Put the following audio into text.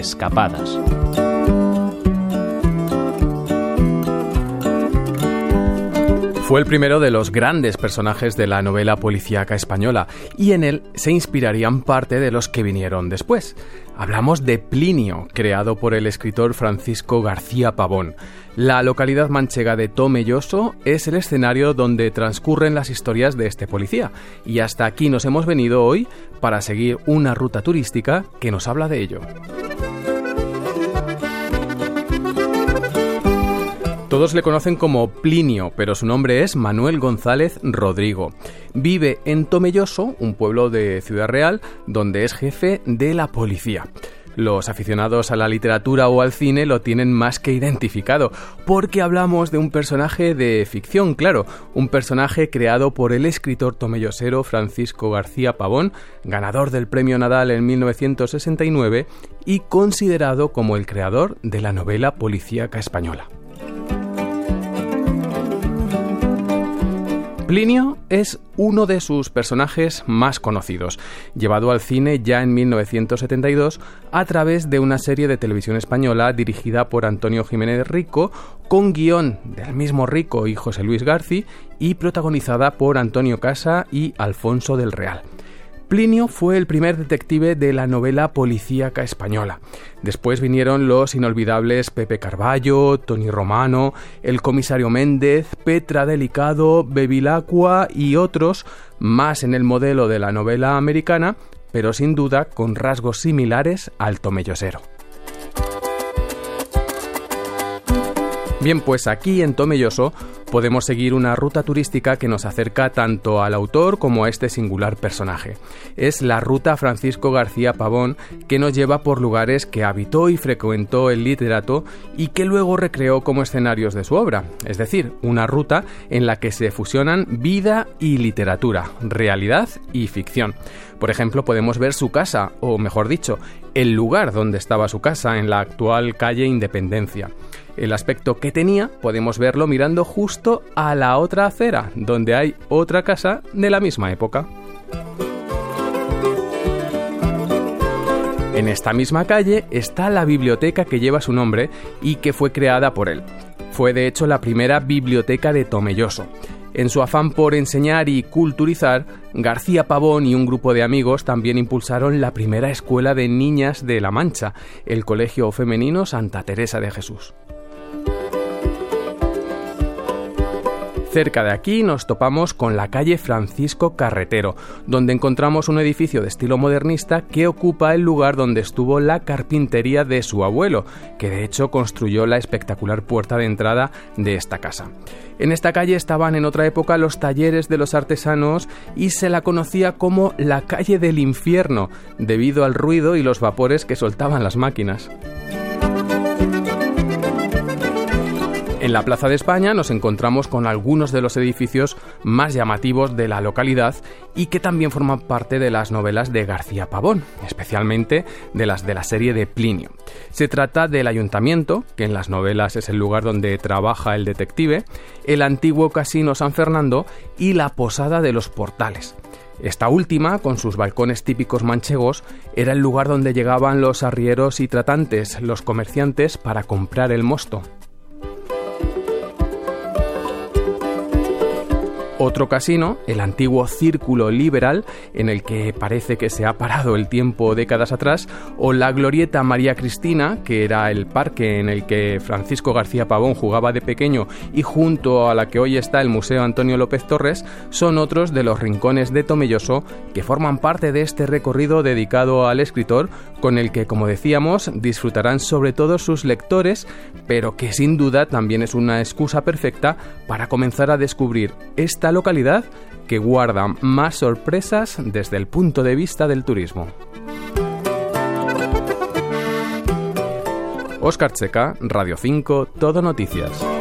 Escapadas. Fue el primero de los grandes personajes de la novela policíaca española y en él se inspirarían parte de los que vinieron después. Hablamos de Plinio, creado por el escritor Francisco García Pavón. La localidad manchega de Tomelloso es el escenario donde transcurren las historias de este policía y hasta aquí nos hemos venido hoy para seguir una ruta turística que nos habla de ello. Todos le conocen como Plinio, pero su nombre es Manuel González Rodrigo. Vive en Tomelloso, un pueblo de Ciudad Real, donde es jefe de la policía. Los aficionados a la literatura o al cine lo tienen más que identificado, porque hablamos de un personaje de ficción, claro, un personaje creado por el escritor tomellosero Francisco García Pavón, ganador del Premio Nadal en 1969 y considerado como el creador de la novela policíaca española. Plinio es uno de sus personajes más conocidos, llevado al cine ya en 1972 a través de una serie de televisión española dirigida por Antonio Jiménez Rico, con guion del mismo Rico y José Luis Garci y protagonizada por Antonio Casa y Alfonso del Real. Plinio fue el primer detective de la novela policíaca española. Después vinieron los inolvidables Pepe Carballo, Tony Romano, el comisario Méndez, Petra Delicado, Bevilacqua y otros, más en el modelo de la novela americana, pero sin duda con rasgos similares al tomellosero. Bien, pues aquí en Tomelloso podemos seguir una ruta turística que nos acerca tanto al autor como a este singular personaje. Es la ruta Francisco García Pavón que nos lleva por lugares que habitó y frecuentó el literato y que luego recreó como escenarios de su obra, es decir, una ruta en la que se fusionan vida y literatura, realidad y ficción. Por ejemplo, podemos ver su casa, o mejor dicho, el lugar donde estaba su casa en la actual calle Independencia. El aspecto que tenía podemos verlo mirando justo a la otra acera, donde hay otra casa de la misma época. En esta misma calle está la biblioteca que lleva su nombre y que fue creada por él. Fue de hecho la primera biblioteca de Tomelloso. En su afán por enseñar y culturizar, García Pavón y un grupo de amigos también impulsaron la primera escuela de niñas de La Mancha, el Colegio Femenino Santa Teresa de Jesús. Cerca de aquí nos topamos con la calle Francisco Carretero, donde encontramos un edificio de estilo modernista que ocupa el lugar donde estuvo la carpintería de su abuelo, que de hecho construyó la espectacular puerta de entrada de esta casa. En esta calle estaban en otra época los talleres de los artesanos y se la conocía como la calle del infierno, debido al ruido y los vapores que soltaban las máquinas. En la Plaza de España nos encontramos con algunos de los edificios más llamativos de la localidad y que también forman parte de las novelas de García Pavón, especialmente de las de la serie de Plinio. Se trata del ayuntamiento, que en las novelas es el lugar donde trabaja el detective, el antiguo Casino San Fernando y la Posada de los Portales. Esta última, con sus balcones típicos manchegos, era el lugar donde llegaban los arrieros y tratantes, los comerciantes, para comprar el mosto. Otro casino, el antiguo Círculo Liberal, en el que parece que se ha parado el tiempo décadas atrás, o la Glorieta María Cristina, que era el parque en el que Francisco García Pavón jugaba de pequeño y junto a la que hoy está el Museo Antonio López Torres, son otros de los rincones de Tomelloso que forman parte de este recorrido dedicado al escritor, con el que, como decíamos, disfrutarán sobre todo sus lectores, pero que sin duda también es una excusa perfecta para comenzar a descubrir esta localidad que guarda más sorpresas desde el punto de vista del turismo. Oscar Checa, Radio 5, Todo Noticias.